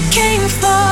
came for